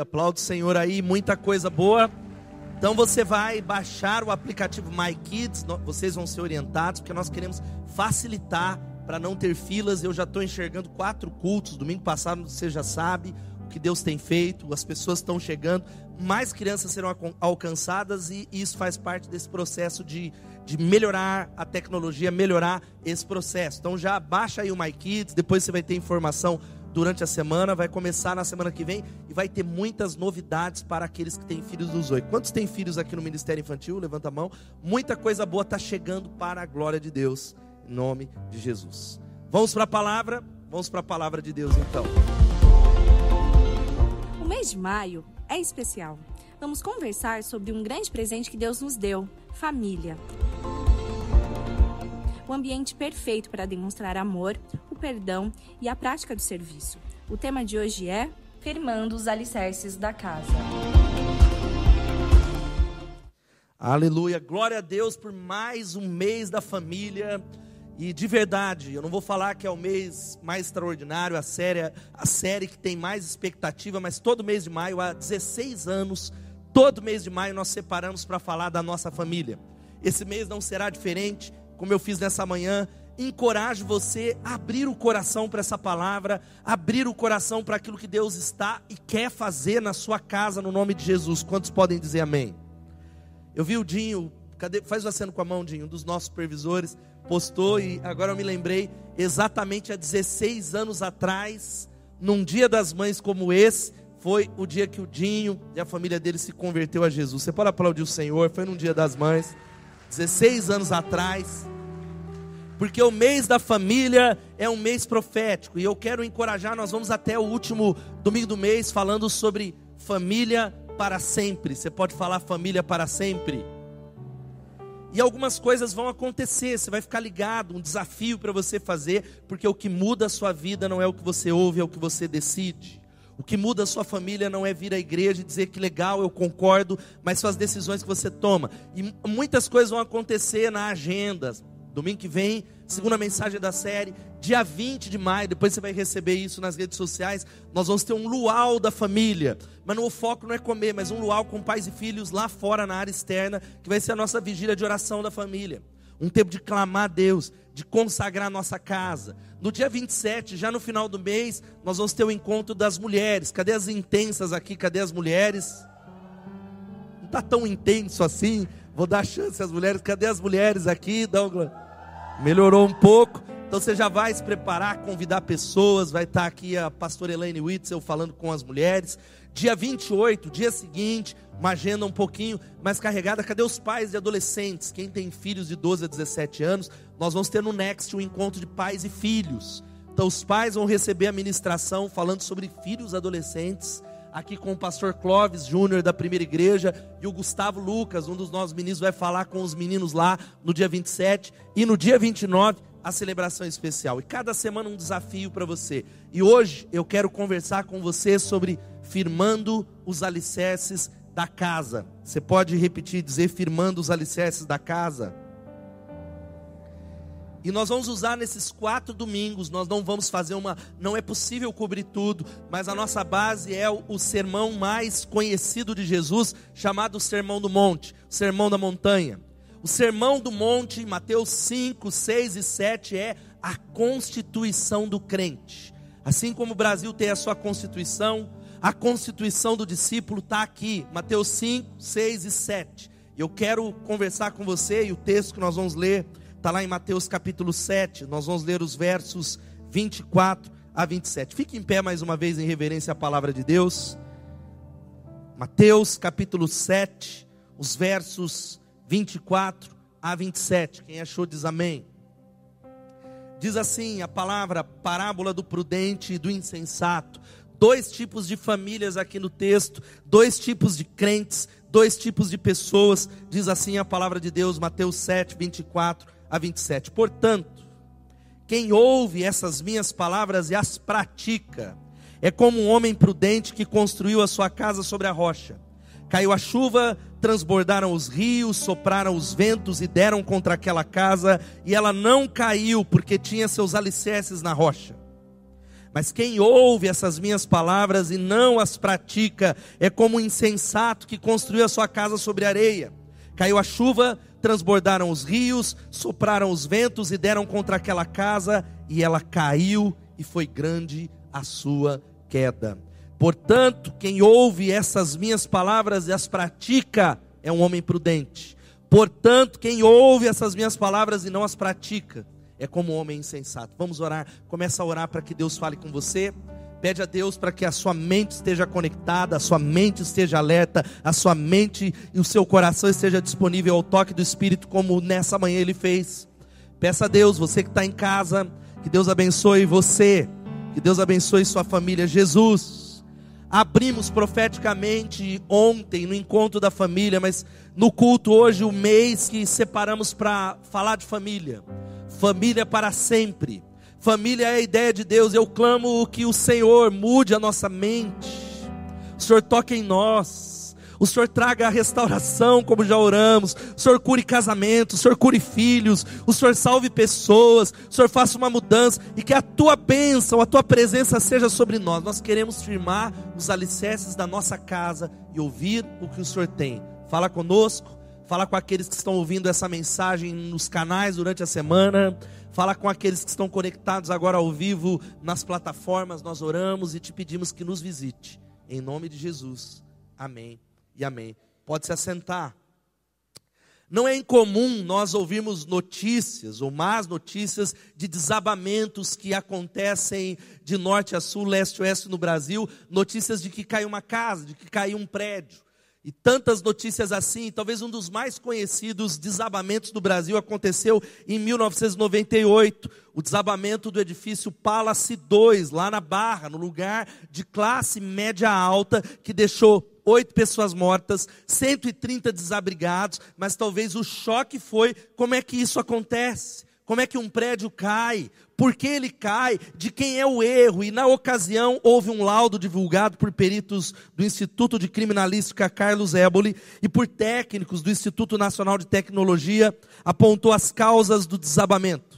Aplaude o Senhor aí, muita coisa boa. Então você vai baixar o aplicativo My Kids, vocês vão ser orientados, porque nós queremos facilitar para não ter filas. Eu já estou enxergando quatro cultos, domingo passado você já sabe o que Deus tem feito, as pessoas estão chegando, mais crianças serão alcançadas e isso faz parte desse processo de, de melhorar a tecnologia, melhorar esse processo. Então já baixa aí o My Kids, depois você vai ter informação durante a semana, vai começar na semana que vem e vai ter muitas novidades para aqueles que têm filhos dos oito. Quantos têm filhos aqui no Ministério Infantil? Levanta a mão. Muita coisa boa está chegando para a glória de Deus, em nome de Jesus. Vamos para a palavra? Vamos para a palavra de Deus então. O mês de maio é especial. Vamos conversar sobre um grande presente que Deus nos deu: família o ambiente perfeito para demonstrar amor, perdão e a prática do serviço. O tema de hoje é Firmando os alicerces da casa. Aleluia, glória a Deus por mais um mês da família. E de verdade, eu não vou falar que é o mês mais extraordinário, a série, a série que tem mais expectativa, mas todo mês de maio, há 16 anos, todo mês de maio nós separamos para falar da nossa família. Esse mês não será diferente como eu fiz nessa manhã, encorajo você a abrir o coração para essa palavra, abrir o coração para aquilo que Deus está e quer fazer na sua casa, no nome de Jesus. Quantos podem dizer amém? Eu vi o Dinho, cadê, faz o aceno com a mão, Dinho, um dos nossos supervisores, postou e agora eu me lembrei, exatamente há 16 anos atrás, num dia das mães como esse, foi o dia que o Dinho e a família dele se converteu a Jesus. Você pode aplaudir o Senhor, foi num dia das mães. 16 anos atrás, porque o mês da família é um mês profético e eu quero encorajar. Nós vamos até o último domingo do mês falando sobre família para sempre. Você pode falar família para sempre. E algumas coisas vão acontecer, você vai ficar ligado, um desafio para você fazer, porque o que muda a sua vida não é o que você ouve, é o que você decide. O que muda a sua família não é vir à igreja e dizer que legal, eu concordo, mas são as decisões que você toma. E muitas coisas vão acontecer na agenda. Domingo que vem, segunda mensagem da série, dia 20 de maio, depois você vai receber isso nas redes sociais. Nós vamos ter um luau da família. Mas o foco não é comer, mas um luau com pais e filhos lá fora na área externa, que vai ser a nossa vigília de oração da família. Um tempo de clamar a Deus, de consagrar a nossa casa. No dia 27, já no final do mês, nós vamos ter o encontro das mulheres. Cadê as intensas aqui? Cadê as mulheres? Não está tão intenso assim. Vou dar chance às mulheres. Cadê as mulheres aqui, Douglas? Melhorou um pouco. Então você já vai se preparar, convidar pessoas. Vai estar aqui a pastora Elaine Witzel falando com as mulheres. Dia 28, dia seguinte, uma agenda um pouquinho mais carregada. Cadê os pais e adolescentes? Quem tem filhos de 12 a 17 anos, nós vamos ter no Next um encontro de pais e filhos. Então os pais vão receber a ministração falando sobre filhos adolescentes, aqui com o pastor Clóvis Júnior da primeira igreja e o Gustavo Lucas, um dos nossos meninos, vai falar com os meninos lá no dia 27 e no dia 29 a celebração especial. E cada semana um desafio para você. E hoje eu quero conversar com você sobre firmando os alicerces da casa. Você pode repetir, dizer firmando os alicerces da casa? E nós vamos usar nesses quatro domingos, nós não vamos fazer uma, não é possível cobrir tudo, mas a nossa base é o, o sermão mais conhecido de Jesus, chamado Sermão do Monte, Sermão da Montanha. O Sermão do Monte, Mateus 5, 6 e 7, é a constituição do crente. Assim como o Brasil tem a sua constituição, a constituição do discípulo está aqui, Mateus 5, 6 e 7. Eu quero conversar com você e o texto que nós vamos ler está lá em Mateus capítulo 7. Nós vamos ler os versos 24 a 27. Fique em pé mais uma vez em reverência à palavra de Deus. Mateus capítulo 7, os versos 24 a 27. Quem achou diz amém. Diz assim a palavra parábola do prudente e do insensato dois tipos de famílias aqui no texto, dois tipos de crentes, dois tipos de pessoas, diz assim a palavra de Deus, Mateus 7, 24 a 27. Portanto, quem ouve essas minhas palavras e as pratica, é como um homem prudente que construiu a sua casa sobre a rocha. Caiu a chuva, transbordaram os rios, sopraram os ventos e deram contra aquela casa, e ela não caiu porque tinha seus alicerces na rocha. Mas quem ouve essas minhas palavras e não as pratica é como um insensato que construiu a sua casa sobre areia. Caiu a chuva, transbordaram os rios, sopraram os ventos e deram contra aquela casa, e ela caiu, e foi grande a sua queda. Portanto, quem ouve essas minhas palavras e as pratica é um homem prudente. Portanto, quem ouve essas minhas palavras e não as pratica é como um homem insensato. Vamos orar. Começa a orar para que Deus fale com você. Pede a Deus para que a sua mente esteja conectada, a sua mente esteja alerta, a sua mente e o seu coração esteja disponível ao toque do Espírito, como nessa manhã ele fez. Peça a Deus, você que está em casa, que Deus abençoe você, que Deus abençoe sua família. Jesus, abrimos profeticamente ontem no encontro da família, mas no culto hoje, o mês que separamos para falar de família. Família para sempre. Família é a ideia de Deus. Eu clamo que o Senhor mude a nossa mente. O Senhor toque em nós. O Senhor traga a restauração, como já oramos. O Senhor cure casamentos. O Senhor cure filhos. O Senhor salve pessoas. O Senhor faça uma mudança. E que a tua bênção, a tua presença seja sobre nós. Nós queremos firmar os alicerces da nossa casa e ouvir o que o Senhor tem. Fala conosco, fala com aqueles que estão ouvindo essa mensagem nos canais durante a semana, fala com aqueles que estão conectados agora ao vivo nas plataformas. Nós oramos e te pedimos que nos visite. Em nome de Jesus. Amém e amém. Pode se assentar. Não é incomum nós ouvirmos notícias ou más notícias de desabamentos que acontecem de norte a sul, leste a oeste no Brasil, notícias de que caiu uma casa, de que caiu um prédio. E tantas notícias assim, talvez um dos mais conhecidos desabamentos do Brasil aconteceu em 1998, o desabamento do edifício Palace 2, lá na Barra, no lugar de classe média alta, que deixou oito pessoas mortas, 130 desabrigados, mas talvez o choque foi como é que isso acontece? Como é que um prédio cai? Por que ele cai? De quem é o erro? E na ocasião houve um laudo divulgado por peritos do Instituto de Criminalística Carlos Éboli e por técnicos do Instituto Nacional de Tecnologia, apontou as causas do desabamento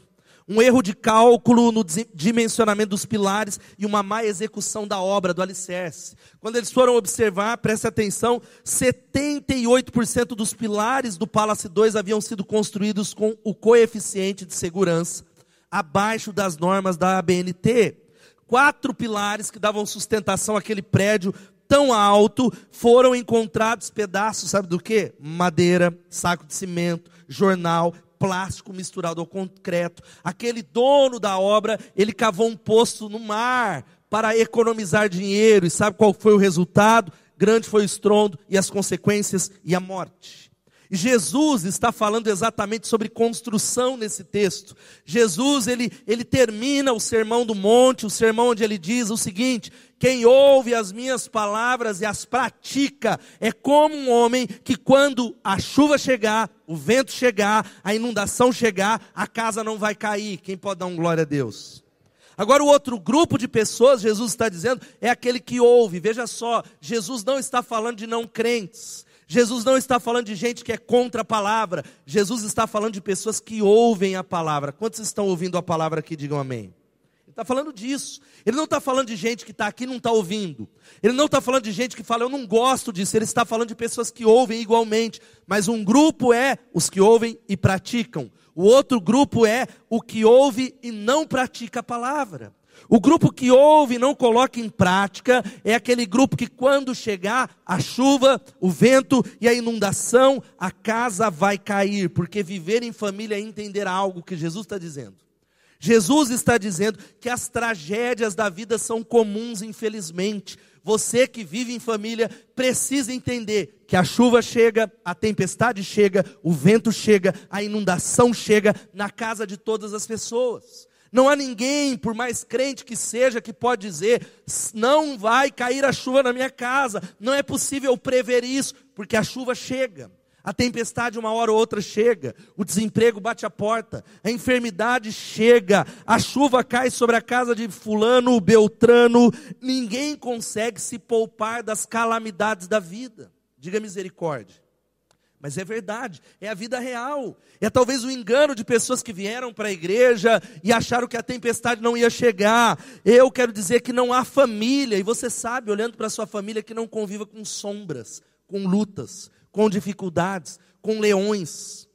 um erro de cálculo no dimensionamento dos pilares e uma má execução da obra, do alicerce. Quando eles foram observar, preste atenção, 78% dos pilares do Palace 2 haviam sido construídos com o coeficiente de segurança abaixo das normas da ABNT. Quatro pilares que davam sustentação àquele prédio tão alto foram encontrados pedaços, sabe do que? Madeira, saco de cimento, jornal, plástico misturado ao concreto. Aquele dono da obra, ele cavou um poço no mar para economizar dinheiro. E sabe qual foi o resultado? Grande foi o estrondo e as consequências e a morte. Jesus está falando exatamente sobre construção nesse texto. Jesus, ele, ele termina o sermão do monte, o sermão onde ele diz o seguinte: quem ouve as minhas palavras e as pratica é como um homem que, quando a chuva chegar, o vento chegar, a inundação chegar, a casa não vai cair. Quem pode dar um glória a Deus? Agora, o outro grupo de pessoas, Jesus está dizendo, é aquele que ouve. Veja só, Jesus não está falando de não crentes. Jesus não está falando de gente que é contra a palavra. Jesus está falando de pessoas que ouvem a palavra. Quantos estão ouvindo a palavra aqui? Digam amém. Está falando disso. Ele não está falando de gente que está aqui e não está ouvindo. Ele não está falando de gente que fala, eu não gosto disso. Ele está falando de pessoas que ouvem igualmente. Mas um grupo é os que ouvem e praticam. O outro grupo é o que ouve e não pratica a palavra. O grupo que ouve e não coloca em prática é aquele grupo que, quando chegar a chuva, o vento e a inundação, a casa vai cair, porque viver em família é entender algo que Jesus está dizendo. Jesus está dizendo que as tragédias da vida são comuns, infelizmente. Você que vive em família precisa entender que a chuva chega, a tempestade chega, o vento chega, a inundação chega na casa de todas as pessoas. Não há ninguém, por mais crente que seja, que pode dizer: não vai cair a chuva na minha casa. Não é possível prever isso, porque a chuva chega. A tempestade, uma hora ou outra, chega. O desemprego bate a porta. A enfermidade chega. A chuva cai sobre a casa de Fulano, Beltrano. Ninguém consegue se poupar das calamidades da vida. Diga misericórdia. Mas é verdade, é a vida real. É talvez o engano de pessoas que vieram para a igreja e acharam que a tempestade não ia chegar. Eu quero dizer que não há família, e você sabe, olhando para a sua família, que não conviva com sombras, com lutas, com dificuldades, com leões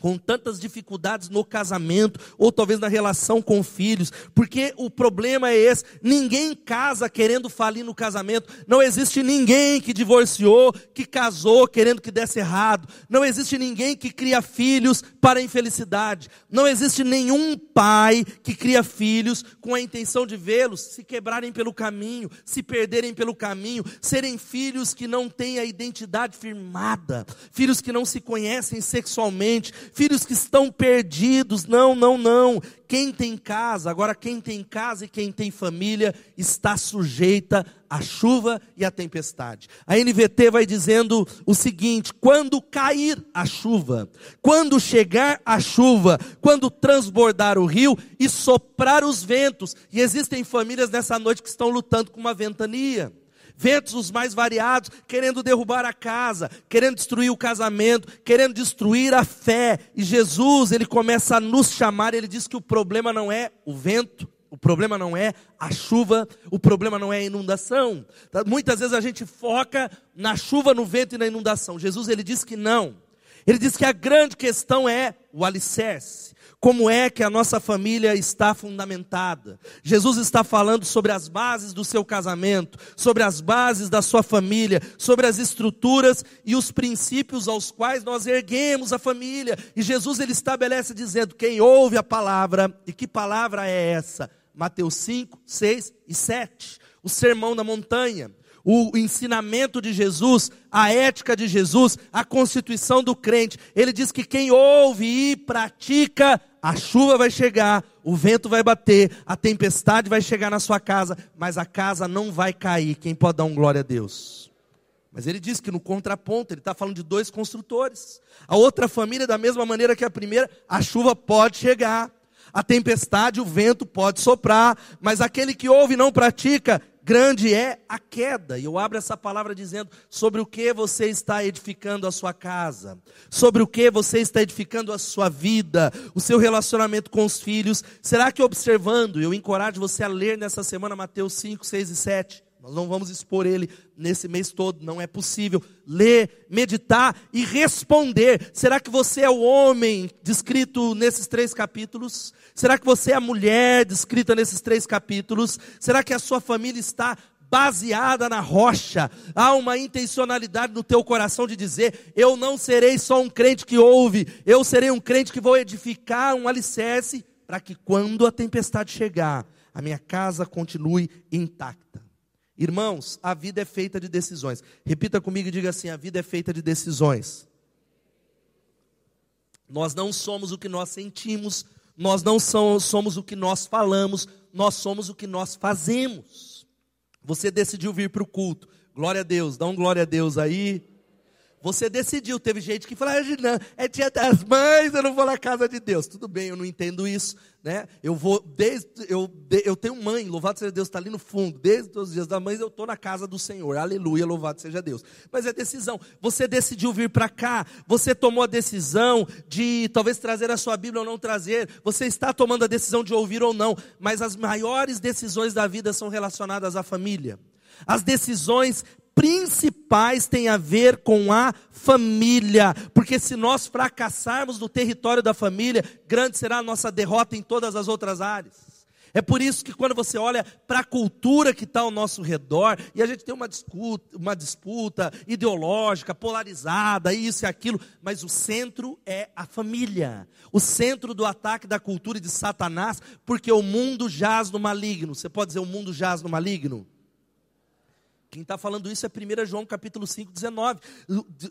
com tantas dificuldades no casamento, ou talvez na relação com filhos, porque o problema é esse: ninguém casa querendo falir no casamento, não existe ninguém que divorciou, que casou querendo que desse errado, não existe ninguém que cria filhos para a infelicidade, não existe nenhum pai que cria filhos com a intenção de vê-los se quebrarem pelo caminho, se perderem pelo caminho, serem filhos que não têm a identidade firmada, filhos que não se conhecem sexualmente, filhos que estão perdidos. Não, não, não. Quem tem casa, agora quem tem casa e quem tem família está sujeita à chuva e à tempestade. A NVT vai dizendo o seguinte: quando cair a chuva, quando chegar a chuva, quando transbordar o rio e soprar os ventos, e existem famílias nessa noite que estão lutando com uma ventania ventos os mais variados, querendo derrubar a casa, querendo destruir o casamento, querendo destruir a fé. E Jesus, ele começa a nos chamar, ele diz que o problema não é o vento, o problema não é a chuva, o problema não é a inundação. Tá, muitas vezes a gente foca na chuva, no vento e na inundação. Jesus ele diz que não. Ele diz que a grande questão é o alicerce. Como é que a nossa família está fundamentada? Jesus está falando sobre as bases do seu casamento, sobre as bases da sua família, sobre as estruturas e os princípios aos quais nós erguemos a família. E Jesus ele estabelece dizendo: quem ouve a palavra, e que palavra é essa? Mateus 5, 6 e 7. O sermão da montanha o ensinamento de Jesus, a ética de Jesus, a constituição do crente. Ele diz que quem ouve e pratica a chuva vai chegar, o vento vai bater, a tempestade vai chegar na sua casa, mas a casa não vai cair. Quem pode dar um glória a Deus? Mas ele diz que no contraponto, ele está falando de dois construtores. A outra família, da mesma maneira que a primeira, a chuva pode chegar, a tempestade, o vento pode soprar, mas aquele que ouve e não pratica, grande é a queda. E eu abro essa palavra dizendo sobre o que você está edificando a sua casa, sobre o que você está edificando a sua vida, o seu relacionamento com os filhos. Será que observando, eu encorajo você a ler nessa semana Mateus 5, 6 e 7. Nós não vamos expor ele nesse mês todo, não é possível. Ler, meditar e responder. Será que você é o homem descrito nesses três capítulos? Será que você é a mulher descrita nesses três capítulos? Será que a sua família está baseada na rocha. Há uma intencionalidade no teu coração de dizer: eu não serei só um crente que ouve, eu serei um crente que vou edificar um alicerce para que quando a tempestade chegar, a minha casa continue intacta. Irmãos, a vida é feita de decisões. Repita comigo e diga assim: a vida é feita de decisões. Nós não somos o que nós sentimos, nós não somos o que nós falamos, nós somos o que nós fazemos. Você decidiu vir para o culto, glória a Deus, dá um glória a Deus aí. Você decidiu, teve gente que falou, ah, é dia das mães, eu não vou na casa de Deus. Tudo bem, eu não entendo isso, né? Eu vou, desde, eu, eu tenho mãe, louvado seja Deus, está ali no fundo, desde os dias das mães eu estou na casa do Senhor, aleluia, louvado seja Deus. Mas é decisão, você decidiu vir para cá, você tomou a decisão de talvez trazer a sua Bíblia ou não trazer, você está tomando a decisão de ouvir ou não, mas as maiores decisões da vida são relacionadas à família. As decisões principais têm a ver com a família, porque se nós fracassarmos no território da família, grande será a nossa derrota em todas as outras áreas. É por isso que quando você olha para a cultura que está ao nosso redor, e a gente tem uma disputa, uma disputa ideológica, polarizada, isso e aquilo, mas o centro é a família. O centro do ataque da cultura de Satanás, porque o mundo jaz no maligno. Você pode dizer o mundo jaz no maligno? Quem está falando isso é 1 João capítulo 5, 19.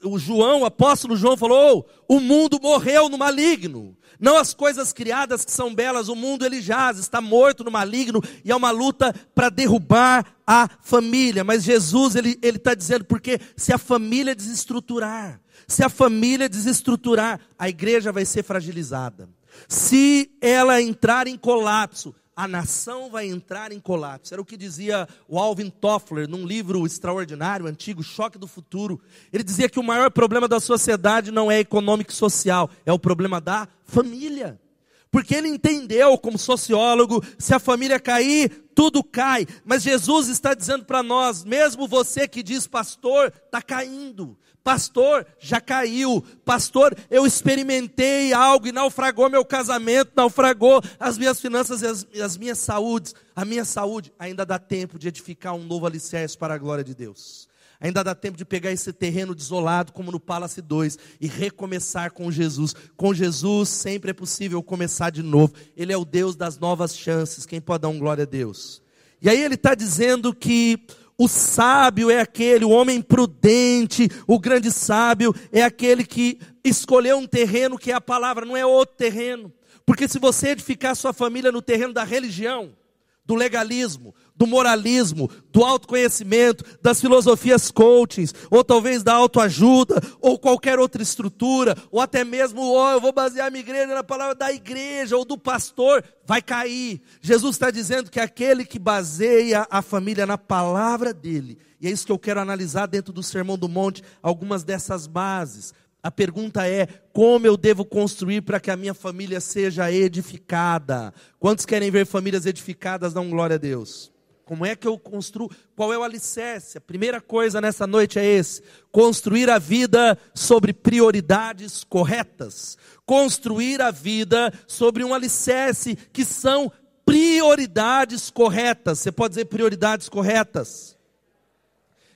O João, o apóstolo João, falou: o mundo morreu no maligno. Não as coisas criadas que são belas, o mundo ele jaz, está morto no maligno, e é uma luta para derrubar a família. Mas Jesus ele está dizendo, porque se a família desestruturar, se a família desestruturar, a igreja vai ser fragilizada. Se ela entrar em colapso, a nação vai entrar em colapso. Era o que dizia o Alvin Toffler num livro extraordinário, antigo, Choque do Futuro. Ele dizia que o maior problema da sociedade não é econômico e social, é o problema da família. Porque ele entendeu, como sociólogo, se a família cair, tudo cai. Mas Jesus está dizendo para nós, mesmo você que diz, pastor, está caindo. Pastor, já caiu. Pastor, eu experimentei algo e naufragou meu casamento, naufragou as minhas finanças e as, as minhas saúdes. A minha saúde ainda dá tempo de edificar um novo alicerce para a glória de Deus. Ainda dá tempo de pegar esse terreno desolado, como no Palace 2, e recomeçar com Jesus. Com Jesus sempre é possível começar de novo. Ele é o Deus das novas chances. Quem pode dar um glória a Deus? E aí ele está dizendo que o sábio é aquele, o homem prudente, o grande sábio é aquele que escolheu um terreno que é a palavra, não é outro terreno. Porque se você edificar sua família no terreno da religião, do legalismo, do moralismo, do autoconhecimento, das filosofias coachings, ou talvez da autoajuda, ou qualquer outra estrutura, ou até mesmo, oh, eu vou basear minha igreja na palavra da igreja ou do pastor, vai cair. Jesus está dizendo que aquele que baseia a família na palavra dele, e é isso que eu quero analisar dentro do Sermão do Monte, algumas dessas bases. A pergunta é: como eu devo construir para que a minha família seja edificada? Quantos querem ver famílias edificadas? Dão glória a Deus. Como é que eu construo? Qual é o alicerce? A primeira coisa nessa noite é esse: construir a vida sobre prioridades corretas. Construir a vida sobre um alicerce que são prioridades corretas. Você pode dizer prioridades corretas?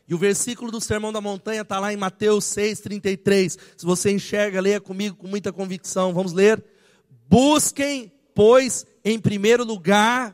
E o versículo do Sermão da Montanha está lá em Mateus 6,33. Se você enxerga, leia comigo com muita convicção. Vamos ler. Busquem, pois, em primeiro lugar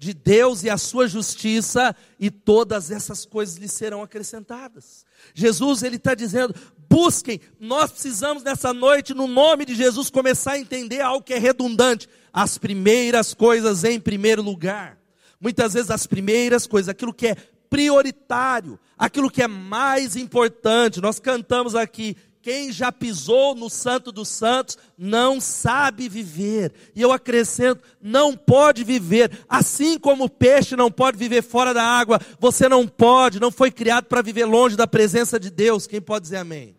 de Deus e a sua justiça, e todas essas coisas lhe serão acrescentadas. Jesus, ele está dizendo: busquem, nós precisamos nessa noite, no nome de Jesus, começar a entender algo que é redundante. As primeiras coisas em primeiro lugar. Muitas vezes as primeiras coisas, aquilo que é prioritário, aquilo que é mais importante. Nós cantamos aqui, quem já pisou no Santo dos Santos não sabe viver. E eu acrescento, não pode viver. Assim como o peixe não pode viver fora da água, você não pode, não foi criado para viver longe da presença de Deus. Quem pode dizer amém?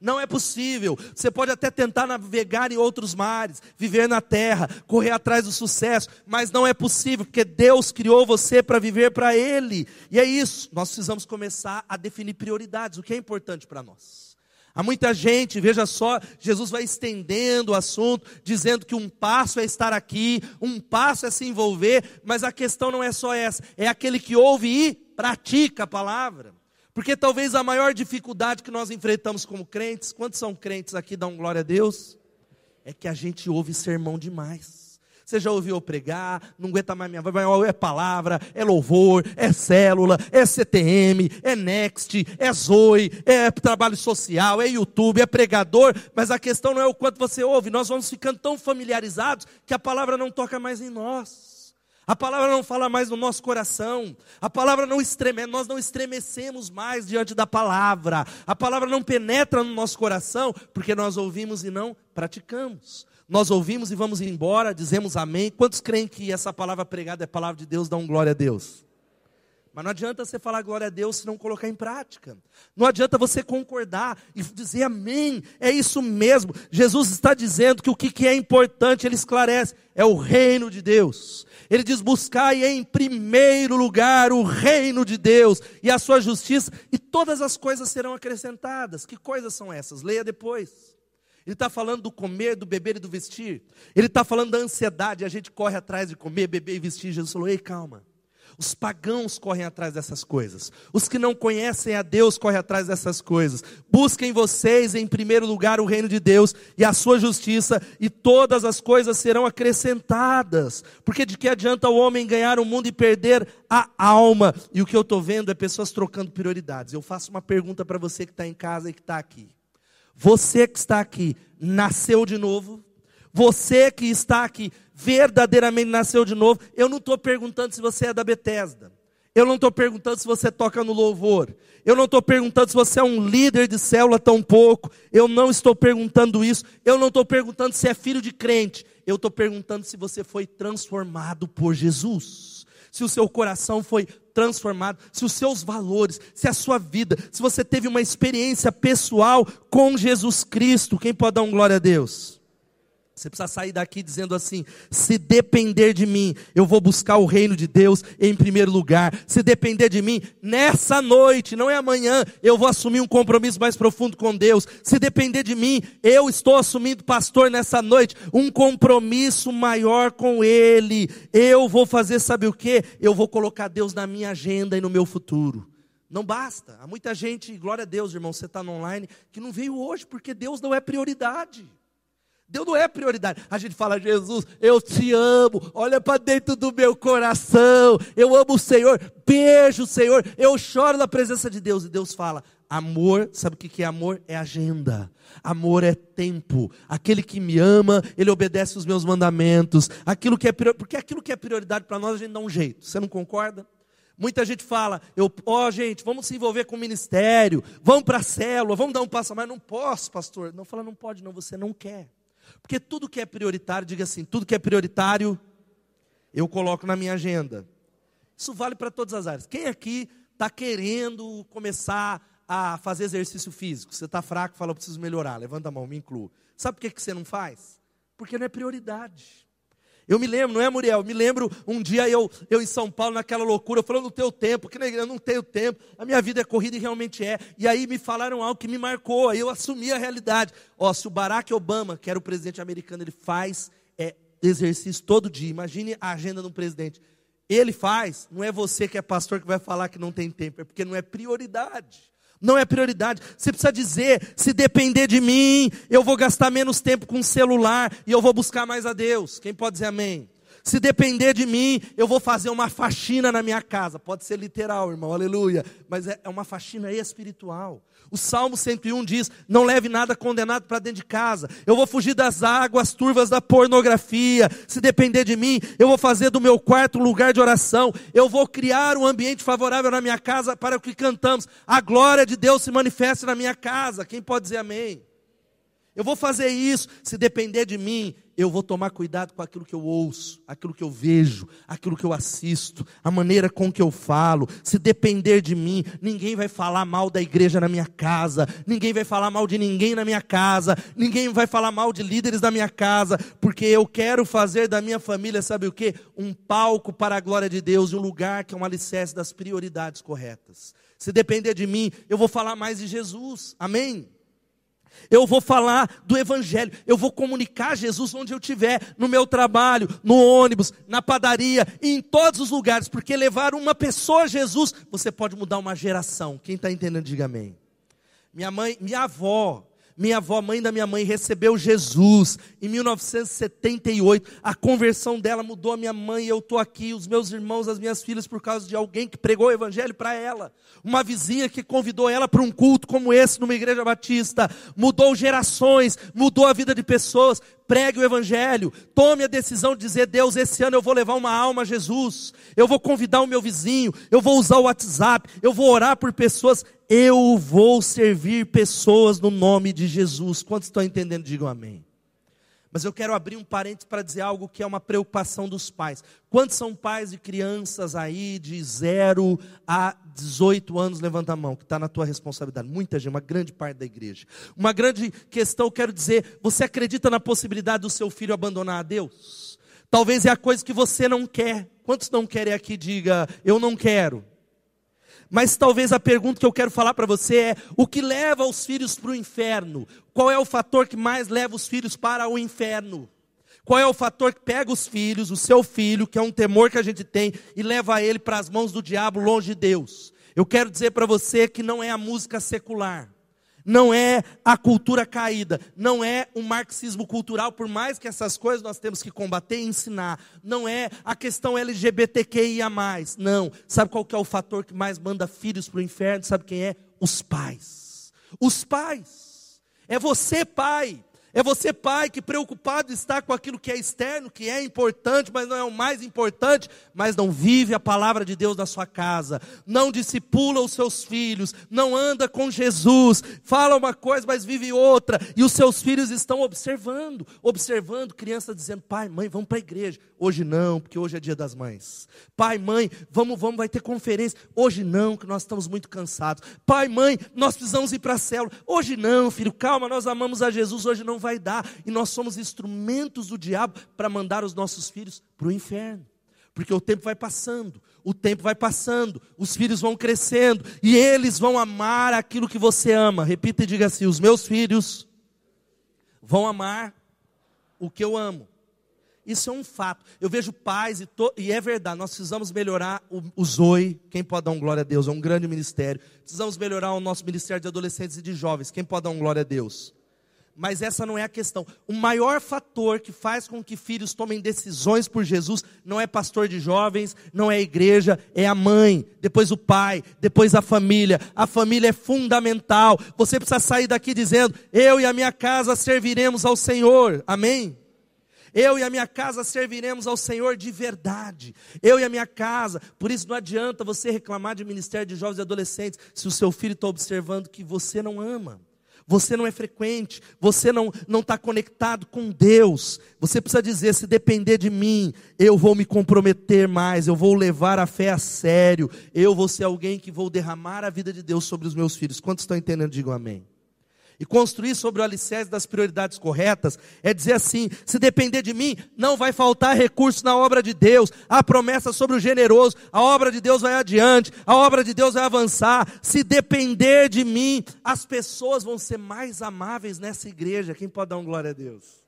Não é possível. Você pode até tentar navegar em outros mares, viver na terra, correr atrás do sucesso, mas não é possível, porque Deus criou você para viver para Ele. E é isso. Nós precisamos começar a definir prioridades, o que é importante para nós. Há muita gente, veja só, Jesus vai estendendo o assunto, dizendo que um passo é estar aqui, um passo é se envolver, mas a questão não é só essa, é aquele que ouve e pratica a palavra. Porque talvez a maior dificuldade que nós enfrentamos como crentes, quantos são crentes aqui, dão glória a Deus? É que a gente ouve sermão demais. Você já ouviu eu pregar, não aguenta mais minha voz, é palavra, é louvor, é célula, é CTM, é Next, é Zoe, é trabalho social, é YouTube, é pregador, mas a questão não é o quanto você ouve, nós vamos ficando tão familiarizados que a palavra não toca mais em nós. A palavra não fala mais no nosso coração. A palavra não estremece, nós não estremecemos mais diante da palavra. A palavra não penetra no nosso coração porque nós ouvimos e não praticamos nós ouvimos e vamos embora, dizemos amém. Quantos creem que essa palavra pregada é palavra de Deus, dão glória a Deus? Mas não adianta você falar glória a Deus se não colocar em prática. Não adianta você concordar e dizer amém. É isso mesmo. Jesus está dizendo que o que é importante, ele esclarece, é o reino de Deus. Ele diz: buscai em primeiro lugar o reino de Deus e a sua justiça, e todas as coisas serão acrescentadas. Que coisas são essas? Leia depois. Ele está falando do comer, do beber e do vestir. Ele está falando da ansiedade. A gente corre atrás de comer, beber e vestir. Jesus falou: ei, calma. Os pagãos correm atrás dessas coisas. Os que não conhecem a Deus correm atrás dessas coisas. Busquem vocês, em primeiro lugar, o reino de Deus e a sua justiça, e todas as coisas serão acrescentadas. Porque de que adianta o homem ganhar o mundo e perder a alma? E o que eu estou vendo é pessoas trocando prioridades. Eu faço uma pergunta para você que está em casa e que está aqui. Você que está aqui, nasceu de novo. Você que está aqui, verdadeiramente nasceu de novo. Eu não estou perguntando se você é da Bethesda. Eu não estou perguntando se você toca no louvor. Eu não estou perguntando se você é um líder de célula tão pouco. Eu não estou perguntando isso. Eu não estou perguntando se é filho de crente. Eu estou perguntando se você foi transformado por Jesus. Se o seu coração foi transformado, se os seus valores, se a sua vida, se você teve uma experiência pessoal com Jesus Cristo. Quem pode dar um glória a Deus? Você precisa sair daqui dizendo assim: se depender de mim, eu vou buscar o reino de Deus em primeiro lugar. Se depender de mim, nessa noite, não é amanhã, eu vou assumir um compromisso mais profundo com Deus. Se depender de mim, eu estou assumindo, pastor, nessa noite, um compromisso maior com Ele. Eu vou fazer, sabe o que? Eu vou colocar Deus na minha agenda e no meu futuro. Não basta. Há muita gente, glória a Deus, irmão, você está no online, que não veio hoje porque Deus não é prioridade. Deus não é prioridade. A gente fala, Jesus, eu te amo, olha para dentro do meu coração, eu amo o Senhor, beijo o Senhor, eu choro na presença de Deus. E Deus fala, amor, sabe o que é amor? É agenda. Amor é tempo. Aquele que me ama, ele obedece os meus mandamentos. Aquilo que é porque aquilo que é prioridade para nós a gente dá um jeito. Você não concorda? Muita gente fala, ó oh, gente, vamos se envolver com o ministério, vamos para a célula, vamos dar um passo a mais. Não posso, pastor. Não fala, não pode, não, você não quer. Porque tudo que é prioritário, diga assim, tudo que é prioritário, eu coloco na minha agenda. Isso vale para todas as áreas. Quem aqui está querendo começar a fazer exercício físico? Você está fraco, fala, eu preciso melhorar. Levanta a mão, me incluo. Sabe por que, que você não faz? Porque não é prioridade. Eu me lembro, não é, Muriel? Eu me lembro um dia eu, eu em São Paulo, naquela loucura, falando no teu tempo, que eu não tenho tempo, a minha vida é corrida e realmente é. E aí me falaram algo que me marcou, aí eu assumi a realidade. Ó, se o Barack Obama, que era o presidente americano, ele faz é, exercício todo dia, imagine a agenda do presidente. Ele faz, não é você que é pastor que vai falar que não tem tempo, é porque não é prioridade não é prioridade. Você precisa dizer: se depender de mim, eu vou gastar menos tempo com o celular e eu vou buscar mais a Deus. Quem pode dizer amém? Se depender de mim, eu vou fazer uma faxina na minha casa. Pode ser literal, irmão, aleluia. Mas é, é uma faxina espiritual. O Salmo 101 diz: Não leve nada condenado para dentro de casa. Eu vou fugir das águas turvas da pornografia. Se depender de mim, eu vou fazer do meu quarto lugar de oração. Eu vou criar um ambiente favorável na minha casa para o que cantamos. A glória de Deus se manifeste na minha casa. Quem pode dizer amém? Eu vou fazer isso. Se depender de mim, eu vou tomar cuidado com aquilo que eu ouço, aquilo que eu vejo, aquilo que eu assisto, a maneira com que eu falo. Se depender de mim, ninguém vai falar mal da igreja na minha casa, ninguém vai falar mal de ninguém na minha casa, ninguém vai falar mal de líderes da minha casa, porque eu quero fazer da minha família, sabe o que? Um palco para a glória de Deus e um lugar que é um alicerce das prioridades corretas. Se depender de mim, eu vou falar mais de Jesus. Amém? Eu vou falar do Evangelho, eu vou comunicar Jesus onde eu estiver, no meu trabalho, no ônibus, na padaria, em todos os lugares, porque levar uma pessoa a Jesus, você pode mudar uma geração. Quem está entendendo, diga amém. Minha mãe, minha avó, minha avó, mãe da minha mãe, recebeu Jesus em 1978. A conversão dela mudou a minha mãe. Eu estou aqui, os meus irmãos, as minhas filhas, por causa de alguém que pregou o evangelho para ela. Uma vizinha que convidou ela para um culto como esse numa igreja batista. Mudou gerações, mudou a vida de pessoas. Pregue o evangelho. Tome a decisão de dizer: Deus, esse ano eu vou levar uma alma a Jesus. Eu vou convidar o meu vizinho. Eu vou usar o WhatsApp. Eu vou orar por pessoas. Eu vou servir pessoas no nome de Jesus. Quantos estão entendendo? Digam amém. Mas eu quero abrir um parênteses para dizer algo que é uma preocupação dos pais. Quantos são pais de crianças aí de 0 a 18 anos? Levanta a mão, que está na tua responsabilidade. Muita gente, uma grande parte da igreja. Uma grande questão, eu quero dizer: você acredita na possibilidade do seu filho abandonar a Deus? Talvez é a coisa que você não quer. Quantos não querem aqui? Diga, eu não quero. Mas talvez a pergunta que eu quero falar para você é: o que leva os filhos para o inferno? Qual é o fator que mais leva os filhos para o inferno? Qual é o fator que pega os filhos, o seu filho, que é um temor que a gente tem, e leva ele para as mãos do diabo longe de Deus? Eu quero dizer para você que não é a música secular não é a cultura caída, não é o marxismo cultural, por mais que essas coisas nós temos que combater e ensinar, não é a questão LGBTQIA. Não. Sabe qual que é o fator que mais manda filhos para o inferno? Sabe quem é? Os pais. Os pais. É você, pai. É você, pai, que preocupado está com aquilo que é externo, que é importante, mas não é o mais importante, mas não vive a palavra de Deus na sua casa, não discipula os seus filhos, não anda com Jesus, fala uma coisa, mas vive outra, e os seus filhos estão observando, observando, criança dizendo: pai, mãe, vamos para a igreja. Hoje não, porque hoje é dia das mães. Pai, mãe, vamos, vamos, vai ter conferência. Hoje não, que nós estamos muito cansados. Pai, mãe, nós precisamos ir para a célula. Hoje não, filho, calma, nós amamos a Jesus, hoje não vai dar. E nós somos instrumentos do diabo para mandar os nossos filhos para o inferno. Porque o tempo vai passando, o tempo vai passando, os filhos vão crescendo e eles vão amar aquilo que você ama. Repita e diga assim: os meus filhos vão amar o que eu amo. Isso é um fato. Eu vejo pais, e, to... e é verdade, nós precisamos melhorar o, o Zoe. Quem pode dar um glória a Deus? É um grande ministério. Precisamos melhorar o nosso ministério de adolescentes e de jovens. Quem pode dar um glória a Deus? Mas essa não é a questão. O maior fator que faz com que filhos tomem decisões por Jesus não é pastor de jovens, não é igreja, é a mãe, depois o pai, depois a família. A família é fundamental. Você precisa sair daqui dizendo: Eu e a minha casa serviremos ao Senhor. Amém? Eu e a minha casa serviremos ao Senhor de verdade. Eu e a minha casa. Por isso não adianta você reclamar de ministério de jovens e adolescentes se o seu filho está observando que você não ama você não é frequente, você não não está conectado com Deus. Você precisa dizer: se depender de mim, eu vou me comprometer mais, eu vou levar a fé a sério, eu vou ser alguém que vou derramar a vida de Deus sobre os meus filhos. Quantos estão entendendo? Digam amém. E construir sobre o alicerce das prioridades corretas é dizer assim: se depender de mim, não vai faltar recurso na obra de Deus. Há promessa sobre o generoso, a obra de Deus vai adiante, a obra de Deus vai avançar. Se depender de mim, as pessoas vão ser mais amáveis nessa igreja. Quem pode dar um glória a Deus?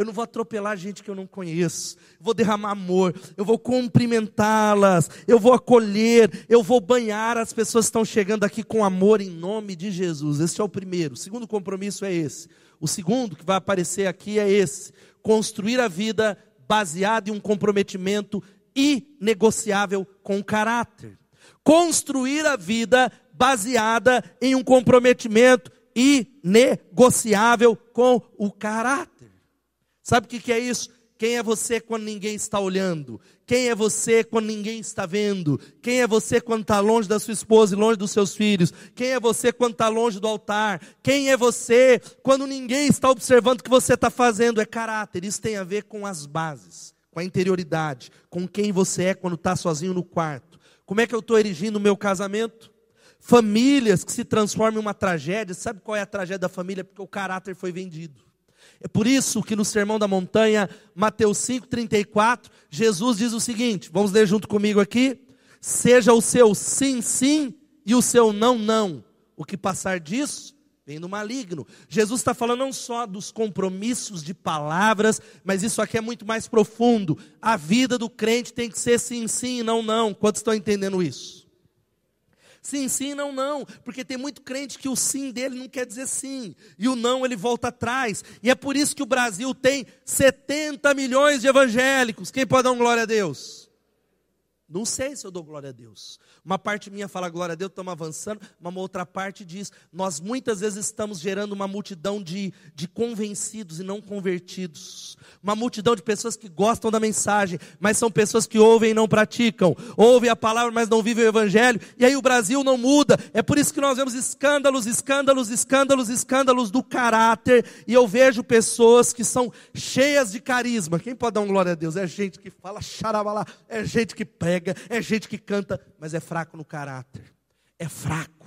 Eu não vou atropelar gente que eu não conheço, vou derramar amor, eu vou cumprimentá-las, eu vou acolher, eu vou banhar as pessoas que estão chegando aqui com amor em nome de Jesus. Esse é o primeiro. O segundo compromisso é esse. O segundo que vai aparecer aqui é esse: construir a vida baseada em um comprometimento inegociável com o caráter. Construir a vida baseada em um comprometimento inegociável com o caráter. Sabe o que é isso? Quem é você quando ninguém está olhando? Quem é você quando ninguém está vendo? Quem é você quando está longe da sua esposa e longe dos seus filhos? Quem é você quando está longe do altar? Quem é você quando ninguém está observando o que você está fazendo? É caráter. Isso tem a ver com as bases, com a interioridade, com quem você é quando está sozinho no quarto. Como é que eu estou erigindo o meu casamento? Famílias que se transformam em uma tragédia. Sabe qual é a tragédia da família? Porque o caráter foi vendido. É por isso que no Sermão da Montanha, Mateus 5,34, Jesus diz o seguinte: vamos ler junto comigo aqui. Seja o seu sim, sim e o seu não, não. O que passar disso vem do maligno. Jesus está falando não só dos compromissos de palavras, mas isso aqui é muito mais profundo. A vida do crente tem que ser sim, sim e não, não. Quantos estão entendendo isso? Sim, sim, não, não. Porque tem muito crente que o sim dele não quer dizer sim. E o não ele volta atrás. E é por isso que o Brasil tem 70 milhões de evangélicos. Quem pode dar um glória a Deus? Não sei se eu dou glória a Deus. Uma parte minha fala glória a Deus, estamos avançando, uma outra parte diz, nós muitas vezes estamos gerando uma multidão de, de convencidos e não convertidos. Uma multidão de pessoas que gostam da mensagem, mas são pessoas que ouvem e não praticam. Ouvem a palavra, mas não vivem o evangelho. E aí o Brasil não muda. É por isso que nós vemos escândalos, escândalos, escândalos, escândalos do caráter. E eu vejo pessoas que são cheias de carisma. Quem pode dar um glória a Deus? É gente que fala xarabalá, é gente que prega, é gente que canta, mas é fraco no caráter. É fraco.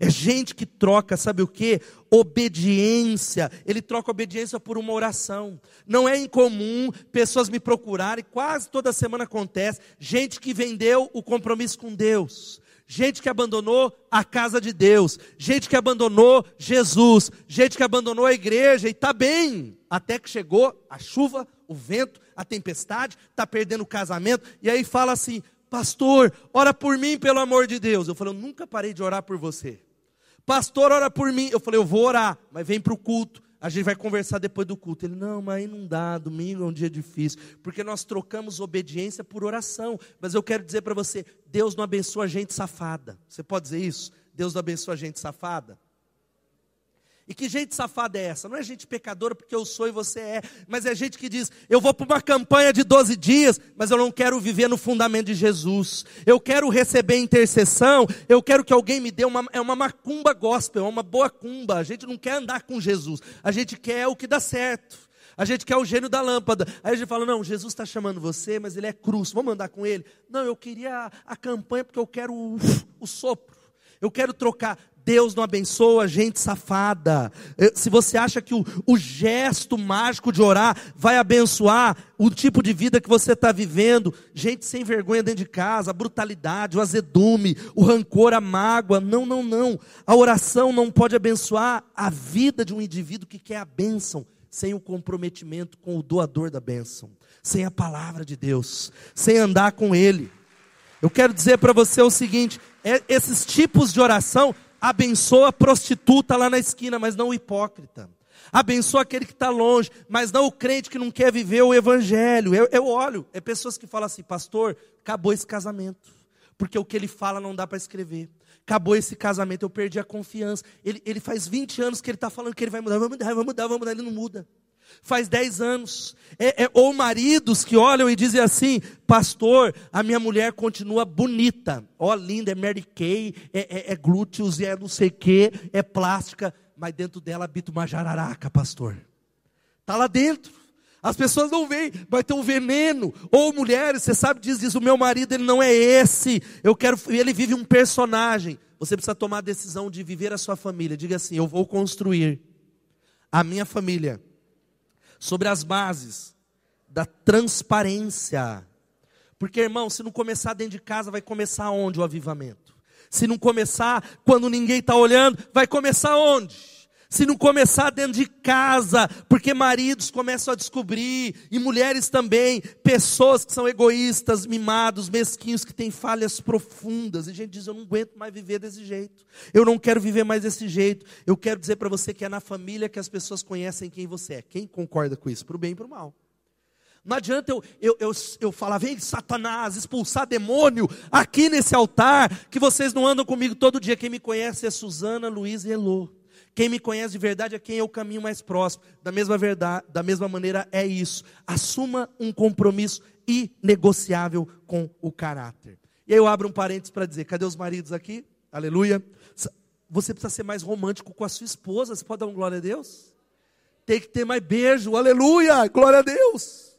É gente que troca, sabe o que? Obediência. Ele troca obediência por uma oração. Não é incomum pessoas me procurarem, quase toda semana acontece, gente que vendeu o compromisso com Deus. Gente que abandonou a casa de Deus, gente que abandonou Jesus, gente que abandonou a igreja e está bem, até que chegou a chuva, o vento, a tempestade, está perdendo o casamento, e aí fala assim: Pastor, ora por mim, pelo amor de Deus. Eu falei, eu nunca parei de orar por você. Pastor, ora por mim. Eu falei, eu vou orar, mas vem para o culto. A gente vai conversar depois do culto. Ele, não, mas aí não dá, domingo é um dia difícil. Porque nós trocamos obediência por oração. Mas eu quero dizer para você, Deus não abençoa gente safada. Você pode dizer isso? Deus não abençoa gente safada? E que gente safada é essa? Não é gente pecadora porque eu sou e você é, mas é gente que diz: eu vou para uma campanha de 12 dias, mas eu não quero viver no fundamento de Jesus. Eu quero receber intercessão, eu quero que alguém me dê uma, é uma macumba gospel, é uma boa cumba. A gente não quer andar com Jesus, a gente quer o que dá certo. A gente quer o gênio da lâmpada. Aí a gente fala: não, Jesus está chamando você, mas ele é cruz, vamos andar com ele? Não, eu queria a, campanha porque eu quero o, o sopro. Eu quero trocar. Deus não abençoa gente safada. Se você acha que o, o gesto mágico de orar vai abençoar o tipo de vida que você está vivendo, gente sem vergonha dentro de casa, a brutalidade, o azedume, o rancor, a mágoa. Não, não, não. A oração não pode abençoar a vida de um indivíduo que quer a bênção sem o comprometimento com o doador da bênção, sem a palavra de Deus, sem andar com Ele. Eu quero dizer para você o seguinte: é, esses tipos de oração abençoa a prostituta lá na esquina, mas não o hipócrita. Abençoa aquele que está longe, mas não o crente que não quer viver o evangelho. Eu, eu olho, é pessoas que falam assim, pastor, acabou esse casamento, porque o que ele fala não dá para escrever. Acabou esse casamento, eu perdi a confiança. Ele, ele faz 20 anos que ele está falando que ele vai mudar, vai mudar, vai mudar, vai mudar, ele não muda faz 10 anos. É, é, ou maridos que olham e dizem assim: Pastor, a minha mulher continua bonita. Ó, linda, é Mary Kay, é, é, é glúteos, é não sei o que, é plástica. Mas dentro dela habita uma jararaca, pastor. Está lá dentro. As pessoas não veem, vai ter um veneno. Ou mulheres, você sabe, diz, diz: o meu marido ele não é esse. Eu quero, ele vive um personagem. Você precisa tomar a decisão de viver a sua família. Diga assim: eu vou construir a minha família sobre as bases da transparência. Porque, irmão, se não começar dentro de casa, vai começar onde o avivamento? Se não começar quando ninguém está olhando, vai começar onde? Se não começar dentro de casa, porque maridos começam a descobrir, e mulheres também, pessoas que são egoístas, mimados, mesquinhos, que têm falhas profundas, e a gente diz: Eu não aguento mais viver desse jeito, eu não quero viver mais desse jeito. Eu quero dizer para você que é na família que as pessoas conhecem quem você é. Quem concorda com isso? Para o bem e para o mal. Não adianta eu, eu, eu, eu falar, vem Satanás, expulsar demônio aqui nesse altar, que vocês não andam comigo todo dia. Quem me conhece é Suzana, Luiz e Elô. Quem me conhece de verdade é quem é o caminho mais próximo. Da mesma verdade, da mesma maneira é isso. Assuma um compromisso inegociável com o caráter. E aí eu abro um parênteses para dizer, cadê os maridos aqui? Aleluia. Você precisa ser mais romântico com a sua esposa. Você pode dar um glória a Deus? Tem que ter mais beijo. Aleluia. Glória a Deus.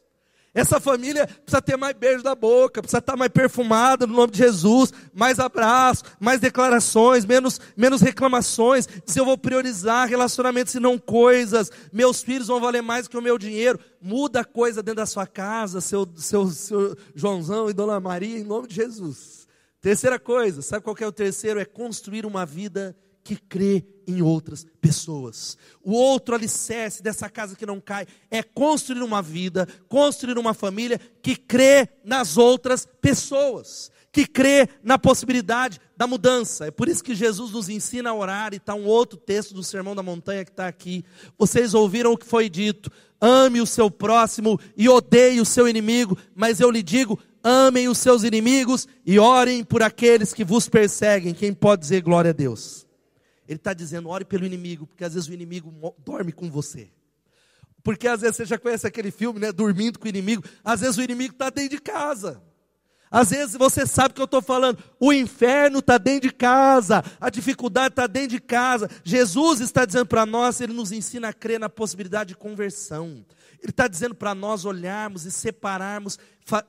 Essa família precisa ter mais beijo da boca, precisa estar mais perfumada no nome de Jesus, mais abraço, mais declarações, menos, menos reclamações. Se eu vou priorizar relacionamentos e não coisas, meus filhos vão valer mais que o meu dinheiro. Muda a coisa dentro da sua casa, seu, seu, seu Joãozão e Dona Maria, em nome de Jesus. Terceira coisa, sabe qual é o terceiro? É construir uma vida que crê em outras pessoas. O outro alicerce dessa casa que não cai é construir uma vida, construir uma família que crê nas outras pessoas, que crê na possibilidade da mudança. É por isso que Jesus nos ensina a orar, e está um outro texto do Sermão da Montanha que está aqui. Vocês ouviram o que foi dito: ame o seu próximo e odeie o seu inimigo, mas eu lhe digo. Amem os seus inimigos e orem por aqueles que vos perseguem. Quem pode dizer glória a Deus? Ele está dizendo, ore pelo inimigo, porque às vezes o inimigo dorme com você. Porque às vezes você já conhece aquele filme, né? Dormindo com o inimigo. Às vezes o inimigo está dentro de casa. Às vezes você sabe o que eu estou falando. O inferno está dentro de casa. A dificuldade está dentro de casa. Jesus está dizendo para nós, ele nos ensina a crer na possibilidade de conversão. Ele está dizendo para nós olharmos e separarmos,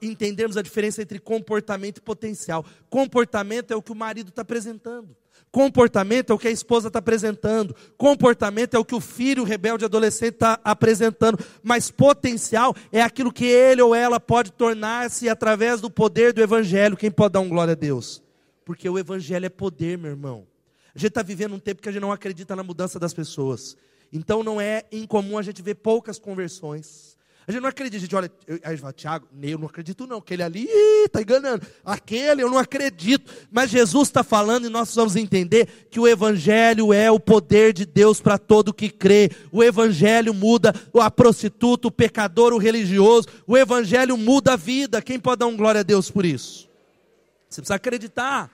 entendermos a diferença entre comportamento e potencial. Comportamento é o que o marido está apresentando. Comportamento é o que a esposa está apresentando. Comportamento é o que o filho rebelde adolescente está apresentando. Mas potencial é aquilo que ele ou ela pode tornar-se através do poder do Evangelho. Quem pode dar um glória a Deus? Porque o Evangelho é poder, meu irmão. A gente está vivendo um tempo que a gente não acredita na mudança das pessoas. Então não é incomum a gente ver poucas conversões. A gente não acredita, a gente. Olha, eu, aí a gente fala, Tiago, eu não acredito não, aquele ali está enganando, aquele eu não acredito, mas Jesus está falando e nós vamos entender que o Evangelho é o poder de Deus para todo que crê, o Evangelho muda a prostituta, o pecador, o religioso, o Evangelho muda a vida, quem pode dar um glória a Deus por isso? Você precisa acreditar,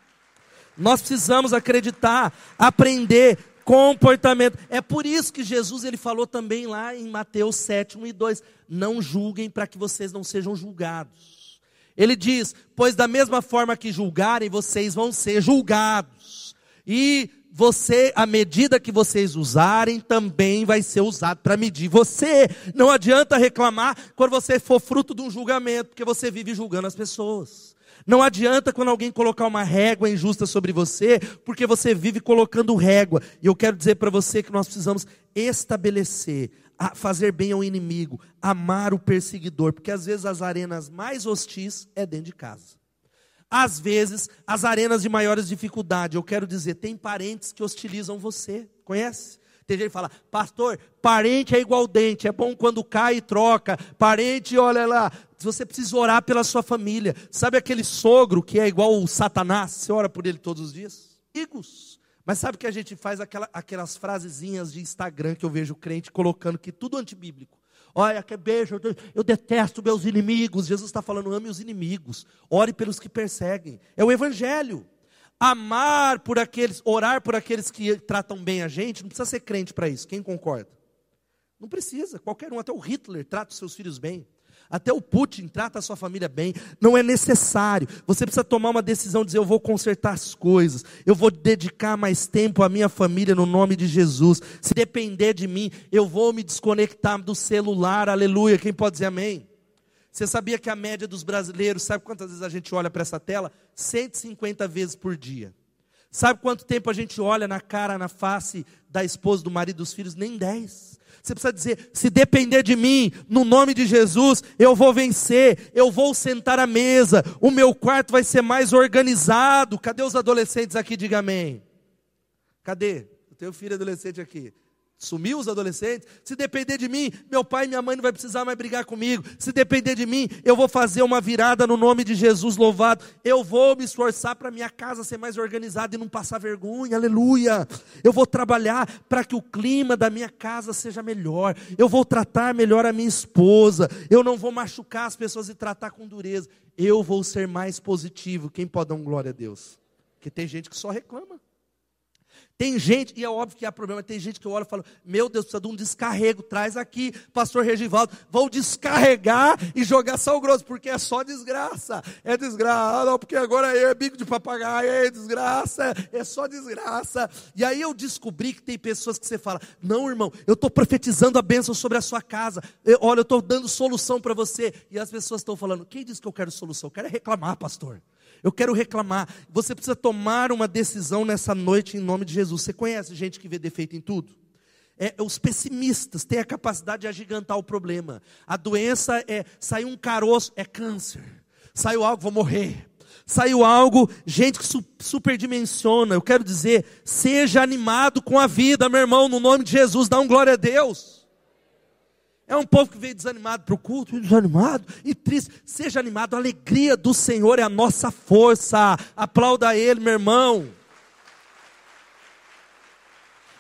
nós precisamos acreditar, aprender, comportamento. É por isso que Jesus ele falou também lá em Mateus 7, 1 e 2: Não julguem para que vocês não sejam julgados. Ele diz: Pois da mesma forma que julgarem, vocês vão ser julgados. E você, a medida que vocês usarem, também vai ser usado para medir você. Não adianta reclamar quando você for fruto de um julgamento, porque você vive julgando as pessoas. Não adianta quando alguém colocar uma régua injusta sobre você, porque você vive colocando régua. E eu quero dizer para você que nós precisamos estabelecer, fazer bem ao inimigo, amar o perseguidor, porque às vezes as arenas mais hostis é dentro de casa. Às vezes, as arenas de maiores dificuldades, eu quero dizer, tem parentes que hostilizam você. Conhece? Tem gente que fala, pastor, parente é igual dente, é bom quando cai e troca. Parente, olha lá, você precisa orar pela sua família. Sabe aquele sogro que é igual o Satanás? Você ora por ele todos os dias? Igos. Mas sabe que a gente faz aquela, aquelas frasezinhas de Instagram que eu vejo crente colocando que tudo antibíblico. Olha, que beijo, eu detesto meus inimigos. Jesus está falando, ame os inimigos. Ore pelos que perseguem. É o evangelho amar por aqueles, orar por aqueles que tratam bem a gente, não precisa ser crente para isso. Quem concorda? Não precisa. Qualquer um, até o Hitler trata os seus filhos bem. Até o Putin trata a sua família bem. Não é necessário. Você precisa tomar uma decisão, dizer: eu vou consertar as coisas. Eu vou dedicar mais tempo à minha família no nome de Jesus. Se depender de mim, eu vou me desconectar do celular. Aleluia. Quem pode dizer amém? Você sabia que a média dos brasileiros, sabe quantas vezes a gente olha para essa tela? 150 vezes por dia. Sabe quanto tempo a gente olha na cara, na face da esposa, do marido, dos filhos? Nem 10. Você precisa dizer: se depender de mim, no nome de Jesus, eu vou vencer, eu vou sentar à mesa, o meu quarto vai ser mais organizado. Cadê os adolescentes aqui? Diga amém. Cadê? Eu tenho filho adolescente aqui. Sumiu os adolescentes? Se depender de mim, meu pai e minha mãe não vai precisar mais brigar comigo. Se depender de mim, eu vou fazer uma virada no nome de Jesus louvado. Eu vou me esforçar para minha casa ser mais organizada e não passar vergonha. Aleluia. Eu vou trabalhar para que o clima da minha casa seja melhor. Eu vou tratar melhor a minha esposa. Eu não vou machucar as pessoas e tratar com dureza. Eu vou ser mais positivo. Quem pode dar um glória a Deus? Porque tem gente que só reclama. Tem gente, e é óbvio que há problema, tem gente que olha e fala: Meu Deus, precisa de um descarrego, traz aqui, pastor Regivaldo, vou descarregar e jogar sal grosso, porque é só desgraça, é desgraça, ah, não, porque agora é bico de papagaio, é desgraça, é só desgraça. E aí eu descobri que tem pessoas que você fala: Não, irmão, eu estou profetizando a bênção sobre a sua casa, eu, olha, eu estou dando solução para você, e as pessoas estão falando: Quem disse que eu quero solução? Eu quero é reclamar, pastor. Eu quero reclamar. Você precisa tomar uma decisão nessa noite em nome de Jesus. Você conhece gente que vê defeito em tudo? É, os pessimistas têm a capacidade de agigantar o problema. A doença é saiu um caroço, é câncer. Saiu algo, vou morrer. Saiu algo, gente que superdimensiona. Eu quero dizer, seja animado com a vida, meu irmão, no nome de Jesus, dá um glória a Deus. É um povo que veio desanimado para o culto, desanimado e triste. Seja animado, a alegria do Senhor é a nossa força. Aplauda Ele, meu irmão.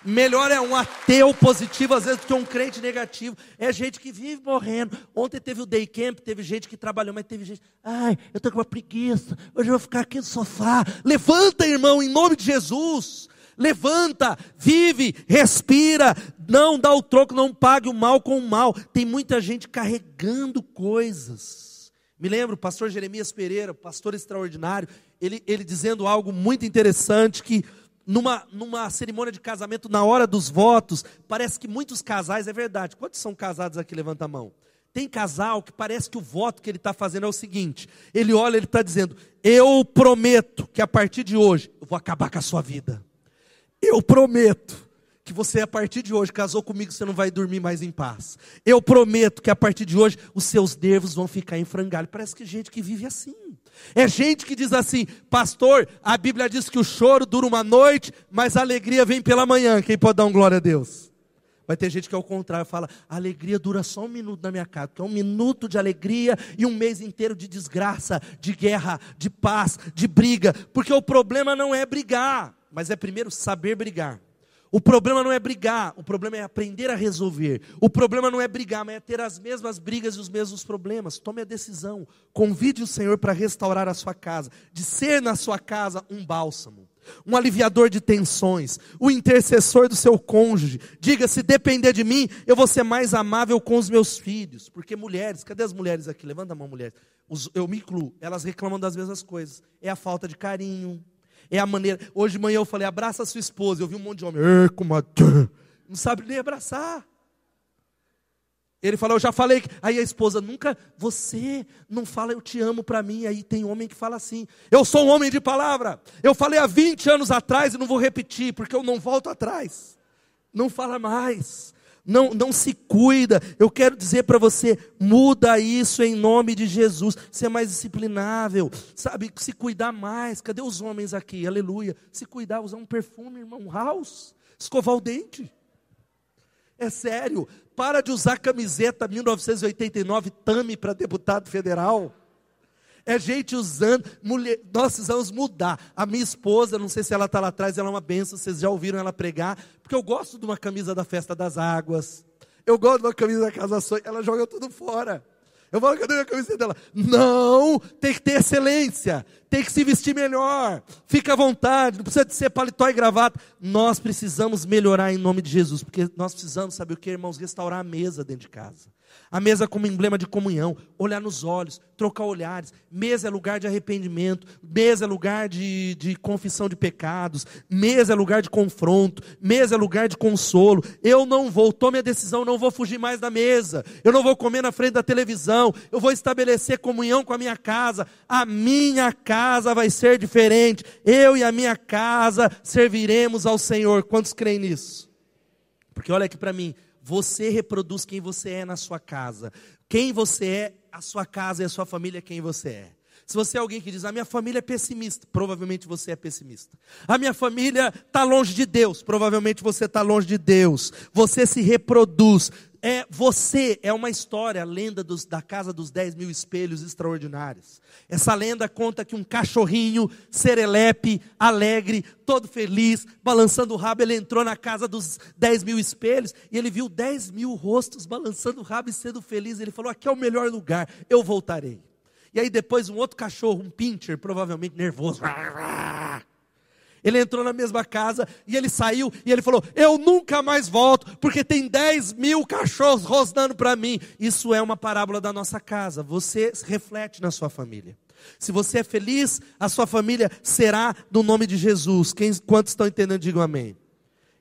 Melhor é um ateu positivo, às vezes, do que um crente negativo. É gente que vive morrendo. Ontem teve o day camp, teve gente que trabalhou, mas teve gente. Ai, eu estou com uma preguiça. Hoje eu vou ficar aqui no sofá. Levanta, irmão, em nome de Jesus. Levanta, vive, respira, não dá o troco, não pague o mal com o mal. Tem muita gente carregando coisas. Me lembro, o pastor Jeremias Pereira, pastor extraordinário, ele, ele dizendo algo muito interessante que numa, numa cerimônia de casamento, na hora dos votos, parece que muitos casais, é verdade. Quantos são casados aqui? Levanta a mão. Tem casal que parece que o voto que ele está fazendo é o seguinte: ele olha, ele está dizendo, eu prometo que a partir de hoje eu vou acabar com a sua vida. Eu prometo que você, a partir de hoje, casou comigo, você não vai dormir mais em paz. Eu prometo que a partir de hoje, os seus nervos vão ficar em frangalho. Parece que gente que vive assim. É gente que diz assim, pastor, a Bíblia diz que o choro dura uma noite, mas a alegria vem pela manhã. Quem pode dar um glória a Deus? Vai ter gente que ao contrário fala, a alegria dura só um minuto na minha casa, que é um minuto de alegria e um mês inteiro de desgraça, de guerra, de paz, de briga, porque o problema não é brigar mas é primeiro saber brigar. O problema não é brigar, o problema é aprender a resolver. O problema não é brigar, mas é ter as mesmas brigas e os mesmos problemas. Tome a decisão, convide o Senhor para restaurar a sua casa, de ser na sua casa um bálsamo. um aliviador de tensões, o intercessor do seu cônjuge. Diga: se depender de mim, eu vou ser mais amável com os meus filhos. Porque mulheres, cadê as mulheres aqui? Levanta a mão, mulheres. eu me incluo, elas reclamam das mesmas coisas. É a falta de carinho, é a maneira. Hoje de manhã eu falei: abraça a sua esposa. Eu vi um monte de homem, não sabe nem abraçar. Ele falou, eu já falei. Aí a esposa, nunca, você não fala eu te amo para mim. Aí tem homem que fala assim, eu sou um homem de palavra. Eu falei há 20 anos atrás e não vou repetir, porque eu não volto atrás. Não fala mais. Não, não se cuida. Eu quero dizer para você, muda isso em nome de Jesus. Ser mais disciplinável, sabe? Se cuidar mais. Cadê os homens aqui? Aleluia. Se cuidar, usar um perfume, irmão, house. Escovar o dente. É sério, para de usar camiseta 1989 Tame para deputado federal. É gente usando, mulher, nós precisamos mudar. A minha esposa, não sei se ela está lá atrás, ela é uma benção, vocês já ouviram ela pregar, porque eu gosto de uma camisa da festa das águas, eu gosto de uma camisa da Casa Sonho, ela joga tudo fora. Eu falo, cadê a camiseta dela? Não, tem que ter excelência, tem que se vestir melhor, fica à vontade, não precisa de ser paletó e gravata. Nós precisamos melhorar em nome de Jesus, porque nós precisamos, saber o que, irmãos? Restaurar a mesa dentro de casa. A mesa como emblema de comunhão, olhar nos olhos, trocar olhares. Mesa é lugar de arrependimento, mesa é lugar de, de confissão de pecados, mesa é lugar de confronto, mesa é lugar de consolo. Eu não vou, tome a decisão, não vou fugir mais da mesa, eu não vou comer na frente da televisão, eu vou estabelecer comunhão com a minha casa. A minha casa vai ser diferente, eu e a minha casa serviremos ao Senhor. Quantos creem nisso? Porque olha aqui para mim, você reproduz quem você é na sua casa. Quem você é, a sua casa e a sua família é quem você é. Se você é alguém que diz, a minha família é pessimista, provavelmente você é pessimista. A minha família está longe de Deus, provavelmente você está longe de Deus. Você se reproduz. É, você é uma história, a lenda dos, da casa dos 10 mil espelhos extraordinários. Essa lenda conta que um cachorrinho, serelepe, alegre, todo feliz, balançando o rabo, ele entrou na casa dos 10 mil espelhos e ele viu 10 mil rostos balançando o rabo e sendo feliz. Ele falou: Aqui é o melhor lugar, eu voltarei. E aí depois um outro cachorro, um pincher, provavelmente nervoso. Ele entrou na mesma casa e ele saiu e ele falou: Eu nunca mais volto, porque tem 10 mil cachorros rosnando para mim. Isso é uma parábola da nossa casa. Você reflete na sua família. Se você é feliz, a sua família será no nome de Jesus. Quem, quantos estão entendendo, digam amém.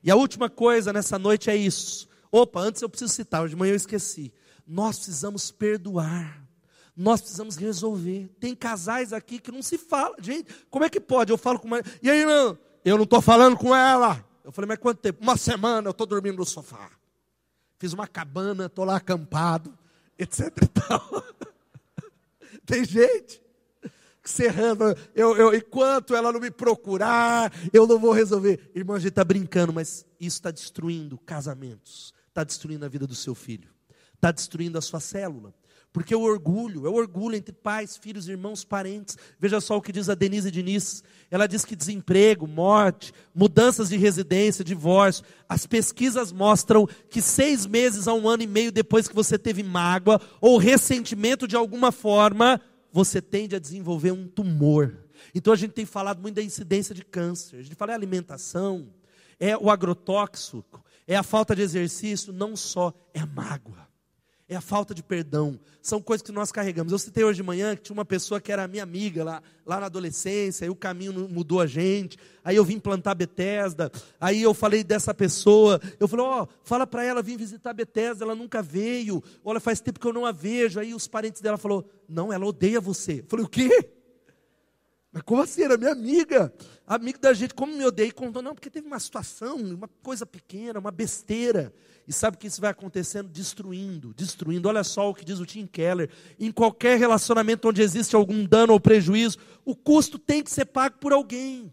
E a última coisa nessa noite é isso. Opa, antes eu preciso citar, hoje de manhã eu esqueci. Nós precisamos perdoar. Nós precisamos resolver. Tem casais aqui que não se fala. Gente, como é que pode? Eu falo com uma. E aí, não? Eu não estou falando com ela. Eu falei, mas quanto tempo? Uma semana eu estou dormindo no sofá. Fiz uma cabana, estou lá acampado, etc e tal. Tem gente serrando, eu, eu, enquanto ela não me procurar, eu não vou resolver. Irmão, a gente está brincando, mas isso está destruindo casamentos, está destruindo a vida do seu filho, está destruindo a sua célula. Porque o orgulho, é o orgulho entre pais, filhos, irmãos, parentes. Veja só o que diz a Denise Diniz. Ela diz que desemprego, morte, mudanças de residência, divórcio. As pesquisas mostram que seis meses a um ano e meio depois que você teve mágoa ou ressentimento de alguma forma, você tende a desenvolver um tumor. Então a gente tem falado muito da incidência de câncer. A gente fala é alimentação, é o agrotóxico, é a falta de exercício, não só, é a mágoa é a falta de perdão. São coisas que nós carregamos. Eu citei hoje de manhã que tinha uma pessoa que era minha amiga lá, lá na adolescência, aí o caminho mudou a gente, aí eu vim plantar Betesda, aí eu falei dessa pessoa, eu falei, ó, oh, fala para ela vir visitar Betesda, ela nunca veio, olha, faz tempo que eu não a vejo, aí os parentes dela falou, não, ela odeia você. Eu falei, o quê? Mas como assim? Era minha amiga. Amigo da gente, como me odeia? E contou, não, porque teve uma situação, uma coisa pequena, uma besteira. E sabe que isso vai acontecendo? Destruindo, destruindo. Olha só o que diz o Tim Keller. Em qualquer relacionamento onde existe algum dano ou prejuízo, o custo tem que ser pago por alguém.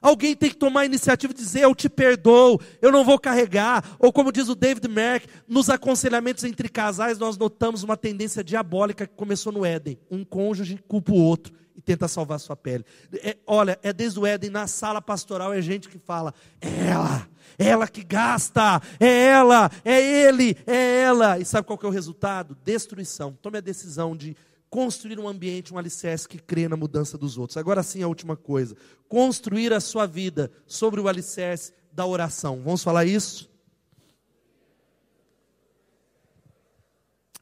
Alguém tem que tomar a iniciativa de dizer: Eu te perdoo, eu não vou carregar. Ou como diz o David Merck, nos aconselhamentos entre casais, nós notamos uma tendência diabólica que começou no Éden: um cônjuge culpa o outro e tenta salvar sua pele. É, olha, é desde o Éden, na sala pastoral, é gente que fala: é ela, é ela que gasta, é ela, é ele, é ela. E sabe qual que é o resultado? Destruição. Tome a decisão de construir um ambiente, um alicerce que crê na mudança dos outros. Agora sim, a última coisa: construir a sua vida sobre o alicerce da oração. Vamos falar isso?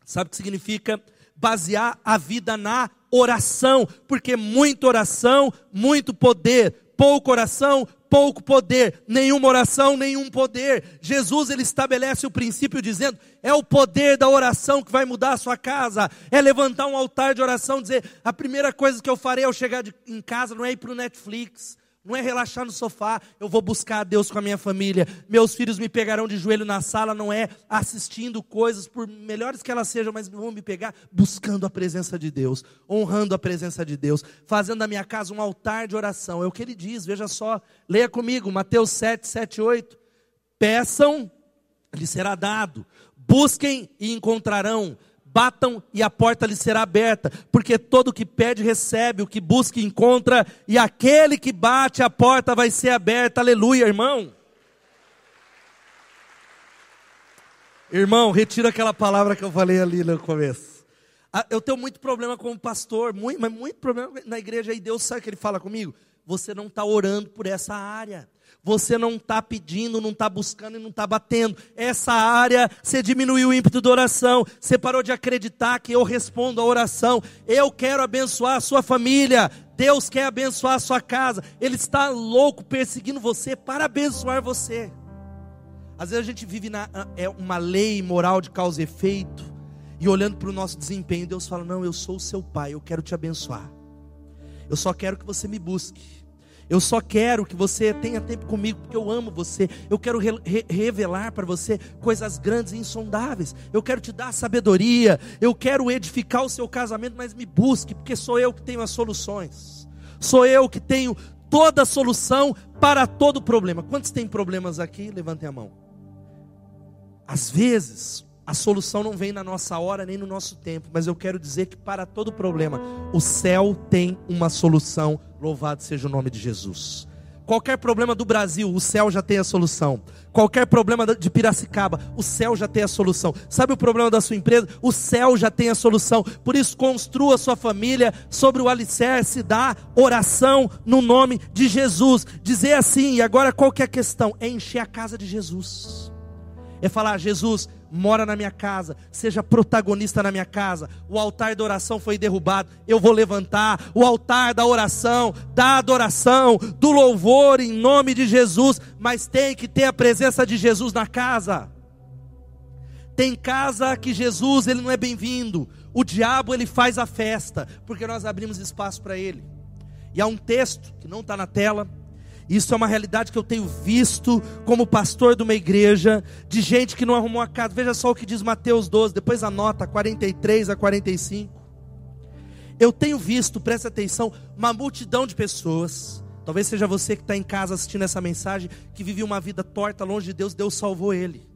Sabe o que significa? Basear a vida na oração, porque muita oração, muito poder, pouca oração, pouco poder, nenhuma oração, nenhum poder. Jesus ele estabelece o princípio dizendo: é o poder da oração que vai mudar a sua casa. É levantar um altar de oração, dizer: a primeira coisa que eu farei ao chegar de, em casa não é ir para o Netflix, não é relaxar no sofá, eu vou buscar a Deus com a minha família. Meus filhos me pegarão de joelho na sala, não é assistindo coisas, por melhores que elas sejam, mas vão me pegar buscando a presença de Deus, honrando a presença de Deus, fazendo da minha casa um altar de oração. É o que ele diz, veja só, leia comigo, Mateus 7, 7, 8. Peçam, lhe será dado, busquem e encontrarão batam e a porta lhe será aberta, porque todo que pede recebe, o que busca encontra, e aquele que bate a porta vai ser aberta. Aleluia, irmão. Irmão, retira aquela palavra que eu falei ali no começo. Ah, eu tenho muito problema como pastor, muito, mas muito problema na igreja aí. Deus sabe que ele fala comigo? Você não está orando por essa área. Você não está pedindo, não está buscando e não está batendo. Essa área, você diminuiu o ímpeto da oração. Você parou de acreditar que eu respondo a oração. Eu quero abençoar a sua família. Deus quer abençoar a sua casa. Ele está louco perseguindo você para abençoar você. Às vezes a gente vive na é uma lei moral de causa e efeito. E olhando para o nosso desempenho, Deus fala: Não, eu sou o seu pai, eu quero te abençoar. Eu só quero que você me busque. Eu só quero que você tenha tempo comigo, porque eu amo você. Eu quero re re revelar para você coisas grandes e insondáveis. Eu quero te dar sabedoria. Eu quero edificar o seu casamento, mas me busque, porque sou eu que tenho as soluções. Sou eu que tenho toda a solução para todo problema. Quantos têm problemas aqui? Levantem a mão. Às vezes, a solução não vem na nossa hora nem no nosso tempo, mas eu quero dizer que para todo problema, o céu tem uma solução. Louvado seja o nome de Jesus. Qualquer problema do Brasil, o céu já tem a solução. Qualquer problema de Piracicaba, o céu já tem a solução. Sabe o problema da sua empresa? O céu já tem a solução. Por isso, construa sua família sobre o alicerce da oração no nome de Jesus. Dizer assim, e agora qual que é a questão? É encher a casa de Jesus. É falar, Jesus, mora na minha casa, seja protagonista na minha casa. O altar da oração foi derrubado, eu vou levantar o altar da oração, da adoração, do louvor em nome de Jesus, mas tem que ter a presença de Jesus na casa. Tem casa que Jesus ele não é bem-vindo. O diabo ele faz a festa, porque nós abrimos espaço para ele. E há um texto que não está na tela, isso é uma realidade que eu tenho visto como pastor de uma igreja, de gente que não arrumou a casa. Veja só o que diz Mateus 12, depois anota 43 a 45. Eu tenho visto, presta atenção, uma multidão de pessoas. Talvez seja você que está em casa assistindo essa mensagem, que vivia uma vida torta longe de Deus. Deus salvou ele.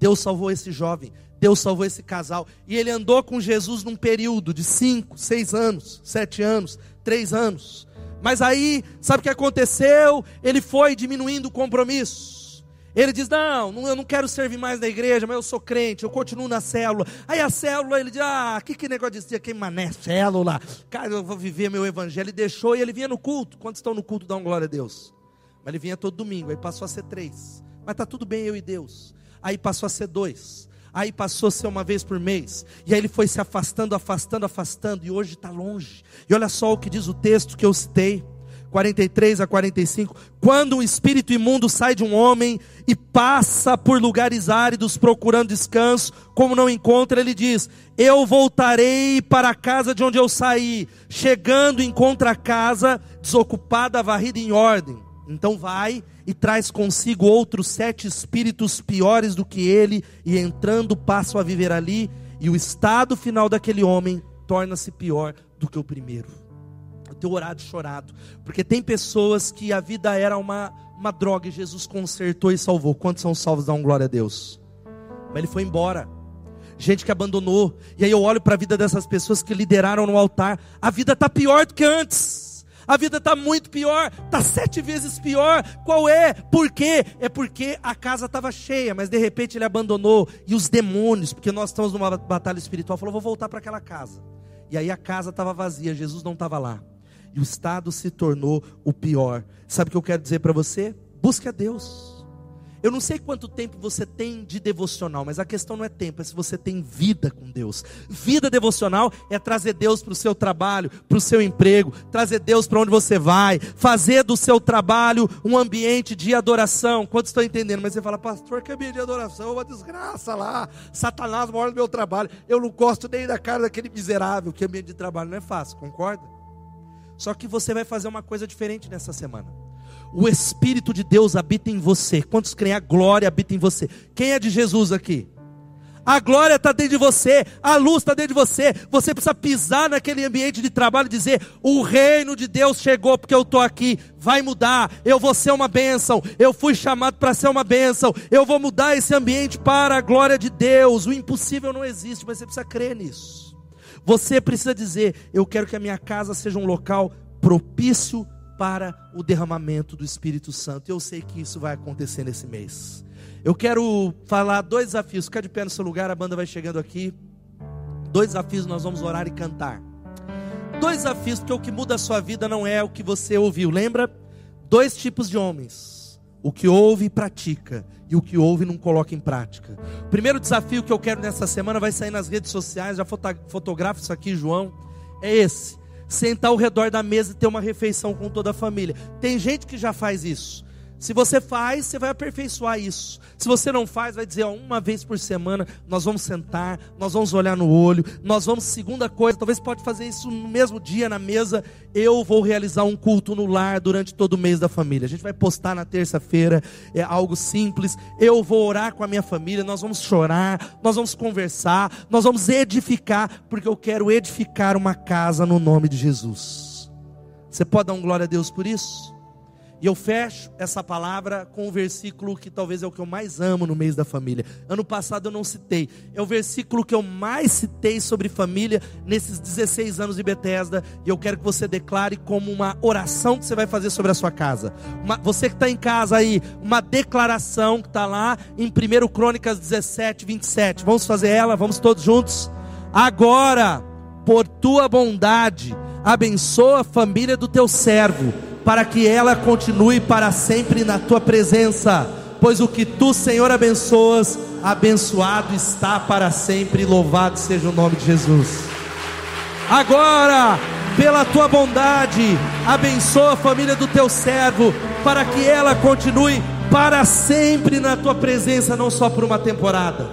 Deus salvou esse jovem. Deus salvou esse casal. E ele andou com Jesus num período de 5, 6 anos, 7 anos, 3 anos. Mas aí, sabe o que aconteceu? Ele foi diminuindo o compromisso. Ele diz: Não, eu não quero servir mais na igreja, mas eu sou crente, eu continuo na célula. Aí a célula, ele diz: Ah, que, que negócio de que mané, célula. Cara, eu vou viver meu evangelho. Ele deixou e ele vinha no culto. Quantos estão no culto, dão glória a Deus? Mas ele vinha todo domingo, aí passou a ser três. Mas tá tudo bem, eu e Deus. Aí passou a ser dois. Aí passou a ser uma vez por mês. E aí ele foi se afastando, afastando, afastando. E hoje está longe. E olha só o que diz o texto que eu citei. 43 a 45. Quando um espírito imundo sai de um homem e passa por lugares áridos procurando descanso, como não encontra, ele diz: Eu voltarei para a casa de onde eu saí. Chegando, encontra a casa desocupada, varrida em ordem. Então vai e traz consigo outros sete espíritos piores do que ele, e entrando passam a viver ali, e o estado final daquele homem torna-se pior do que o primeiro. Eu tenho orado chorado, porque tem pessoas que a vida era uma, uma droga e Jesus consertou e salvou. Quantos são salvos? Dão glória a Deus. Mas ele foi embora. Gente que abandonou. E aí eu olho para a vida dessas pessoas que lideraram no altar. A vida está pior do que antes. A vida está muito pior, está sete vezes pior. Qual é? Por quê? É porque a casa estava cheia, mas de repente ele abandonou. E os demônios, porque nós estamos numa batalha espiritual, falou: vou voltar para aquela casa. E aí a casa estava vazia, Jesus não estava lá. E o estado se tornou o pior. Sabe o que eu quero dizer para você? Busque a Deus. Eu não sei quanto tempo você tem de devocional, mas a questão não é tempo, é se você tem vida com Deus. Vida devocional é trazer Deus para o seu trabalho, para o seu emprego, trazer Deus para onde você vai, fazer do seu trabalho um ambiente de adoração. Quantos estão entendendo? Mas você fala, pastor, que ambiente de adoração? Uma desgraça lá. Satanás mora no meu trabalho. Eu não gosto nem da cara daquele miserável. Que ambiente de trabalho não é fácil, concorda? Só que você vai fazer uma coisa diferente nessa semana o Espírito de Deus habita em você. Quantos creem? A glória habita em você. Quem é de Jesus aqui? A glória está dentro de você, a luz está dentro de você. Você precisa pisar naquele ambiente de trabalho e dizer: O reino de Deus chegou porque eu estou aqui. Vai mudar, eu vou ser uma bênção. Eu fui chamado para ser uma bênção. Eu vou mudar esse ambiente para a glória de Deus. O impossível não existe, mas você precisa crer nisso. Você precisa dizer: Eu quero que a minha casa seja um local propício para o derramamento do Espírito Santo. Eu sei que isso vai acontecer nesse mês. Eu quero falar dois desafios. Fica de pé no seu lugar, a banda vai chegando aqui. Dois desafios, nós vamos orar e cantar. Dois desafios, porque o que muda a sua vida não é o que você ouviu. Lembra? Dois tipos de homens: o que ouve e pratica, e o que ouve não coloca em prática. O primeiro desafio que eu quero nessa semana vai sair nas redes sociais. Já fotografa isso aqui, João. É esse sentar ao redor da mesa e ter uma refeição com toda a família. Tem gente que já faz isso. Se você faz, você vai aperfeiçoar isso. Se você não faz, vai dizer, ó, uma vez por semana nós vamos sentar, nós vamos olhar no olho, nós vamos, segunda coisa, talvez pode fazer isso no mesmo dia na mesa, eu vou realizar um culto no lar durante todo o mês da família. A gente vai postar na terça-feira, é algo simples. Eu vou orar com a minha família, nós vamos chorar, nós vamos conversar, nós vamos edificar, porque eu quero edificar uma casa no nome de Jesus. Você pode dar um glória a Deus por isso? E eu fecho essa palavra com o versículo que talvez é o que eu mais amo no mês da família. Ano passado eu não citei. É o versículo que eu mais citei sobre família nesses 16 anos de Bethesda. E eu quero que você declare como uma oração que você vai fazer sobre a sua casa. Uma, você que está em casa aí, uma declaração que está lá em 1 Crônicas 17, 27. Vamos fazer ela, vamos todos juntos. Agora, por tua bondade, abençoa a família do teu servo para que ela continue para sempre na tua presença, pois o que tu, Senhor, abençoas, abençoado está para sempre, louvado seja o nome de Jesus. Agora, pela tua bondade, abençoa a família do teu servo, para que ela continue para sempre na tua presença, não só por uma temporada,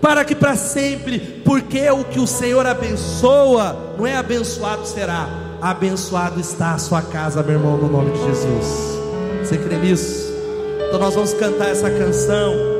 para que para sempre, porque o que o Senhor abençoa, não é abençoado será abençoado está a sua casa, meu irmão, no nome de Jesus. Você crê nisso? Então nós vamos cantar essa canção.